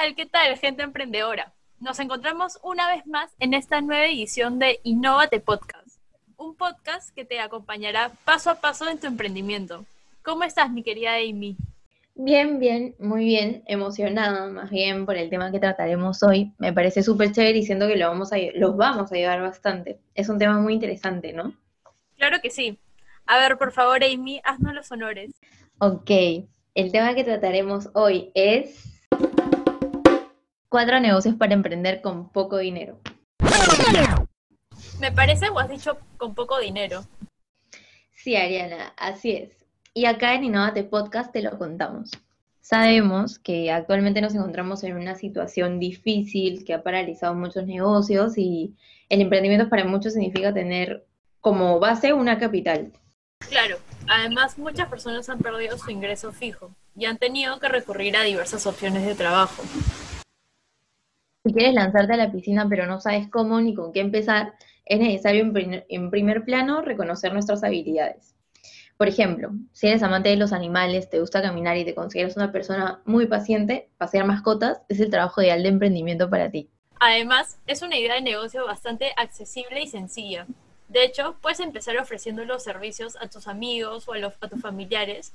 tal? ¿Qué tal, gente emprendedora? Nos encontramos una vez más en esta nueva edición de Innovate Podcast, un podcast que te acompañará paso a paso en tu emprendimiento. ¿Cómo estás, mi querida Amy? Bien, bien, muy bien, emocionada más bien por el tema que trataremos hoy. Me parece súper chévere y siento que lo vamos a, los vamos a ayudar bastante. Es un tema muy interesante, ¿no? Claro que sí. A ver, por favor, Amy, haznos los honores. Ok, el tema que trataremos hoy es cuatro negocios para emprender con poco dinero. Me parece o has dicho con poco dinero. Sí, Ariana, así es. Y acá en Innovate Podcast te lo contamos. Sabemos que actualmente nos encontramos en una situación difícil que ha paralizado muchos negocios y el emprendimiento para muchos significa tener como base una capital. Claro, además muchas personas han perdido su ingreso fijo y han tenido que recurrir a diversas opciones de trabajo. Si quieres lanzarte a la piscina pero no sabes cómo ni con qué empezar, es necesario en primer plano reconocer nuestras habilidades. Por ejemplo, si eres amante de los animales, te gusta caminar y te consideras una persona muy paciente, pasear mascotas es el trabajo ideal de emprendimiento para ti. Además, es una idea de negocio bastante accesible y sencilla. De hecho, puedes empezar ofreciendo los servicios a tus amigos o a, tus familiares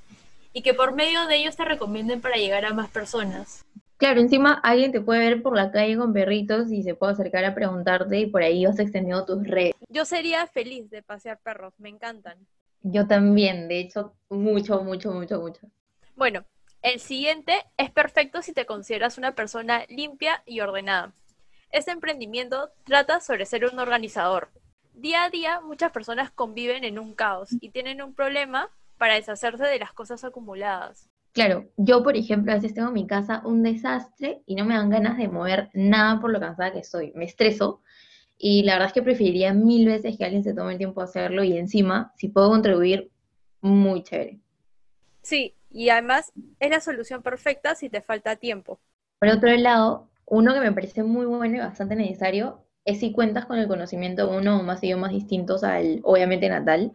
y que por medio de ellos te recomienden para llegar a más personas. Claro, encima alguien te puede ver por la calle con perritos y se puede acercar a preguntarte y por ahí vas extendiendo tus redes. Yo sería feliz de pasear perros, me encantan. Yo también, de hecho, mucho, mucho, mucho, mucho. Bueno, el siguiente es perfecto si te consideras una persona limpia y ordenada. Este emprendimiento trata sobre ser un organizador, Día a día muchas personas conviven en un caos y tienen un problema para deshacerse de las cosas acumuladas. Claro, yo por ejemplo a veces tengo en mi casa un desastre y no me dan ganas de mover nada por lo cansada que estoy. Me estreso y la verdad es que preferiría mil veces que alguien se tome el tiempo de hacerlo y encima, si puedo contribuir, muy chévere. Sí, y además es la solución perfecta si te falta tiempo. Por otro lado, uno que me parece muy bueno y bastante necesario es si cuentas con el conocimiento de uno o más idiomas distintos al, obviamente, natal,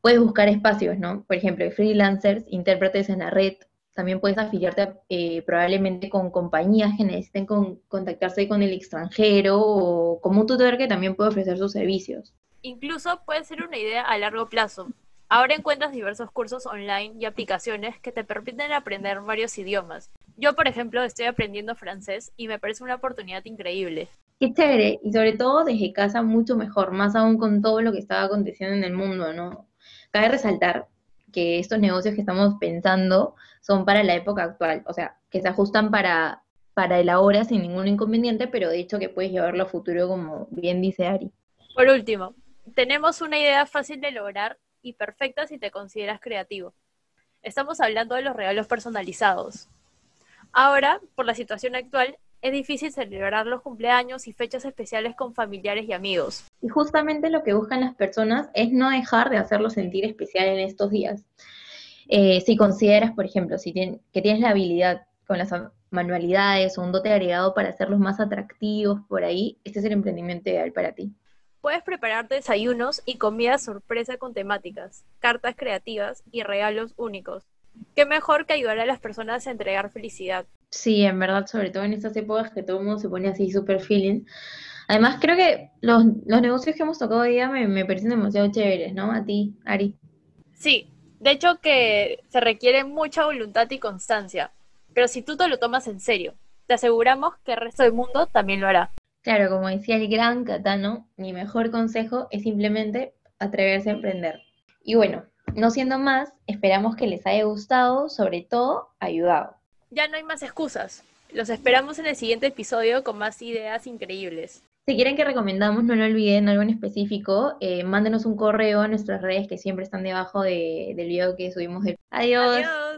puedes buscar espacios, ¿no? Por ejemplo, freelancers, intérpretes en la red, también puedes afiliarte eh, probablemente con compañías que necesiten contactarse con el extranjero o como un tutor que también puede ofrecer sus servicios. Incluso puede ser una idea a largo plazo. Ahora encuentras diversos cursos online y aplicaciones que te permiten aprender varios idiomas. Yo, por ejemplo, estoy aprendiendo francés y me parece una oportunidad increíble. Qué chévere, y sobre todo desde casa mucho mejor, más aún con todo lo que estaba aconteciendo en el mundo, ¿no? Cabe resaltar que estos negocios que estamos pensando son para la época actual, o sea, que se ajustan para, para el ahora sin ningún inconveniente, pero de hecho que puedes llevarlo a futuro, como bien dice Ari. Por último, tenemos una idea fácil de lograr y perfecta si te consideras creativo. Estamos hablando de los regalos personalizados. Ahora, por la situación actual, es difícil celebrar los cumpleaños y fechas especiales con familiares y amigos. Y justamente lo que buscan las personas es no dejar de hacerlo sentir especial en estos días. Eh, si consideras, por ejemplo, si que tienes la habilidad con las manualidades o un dote agregado para hacerlos más atractivos por ahí, este es el emprendimiento ideal para ti. Puedes preparar desayunos y comidas sorpresa con temáticas, cartas creativas y regalos únicos. Qué mejor que ayudar a las personas a entregar felicidad. Sí, en verdad, sobre todo en estas épocas que todo el mundo se pone así súper feeling. Además, creo que los, negocios que hemos tocado hoy día me, me parecen demasiado chéveres, ¿no? A ti, Ari. Sí, de hecho que se requiere mucha voluntad y constancia, pero si tú te lo tomas en serio, te aseguramos que el resto del mundo también lo hará. Claro, como decía el gran Catano, mi mejor consejo es simplemente atreverse a emprender. Y bueno, no siendo más, esperamos que les haya gustado, sobre todo ayudado. Ya no hay más excusas. Los esperamos en el siguiente episodio con más ideas increíbles. Si quieren que recomendamos, no lo olviden algo en específico, eh, mándenos un correo a nuestras redes que siempre están debajo del video que subimos. Adiós. Adiós.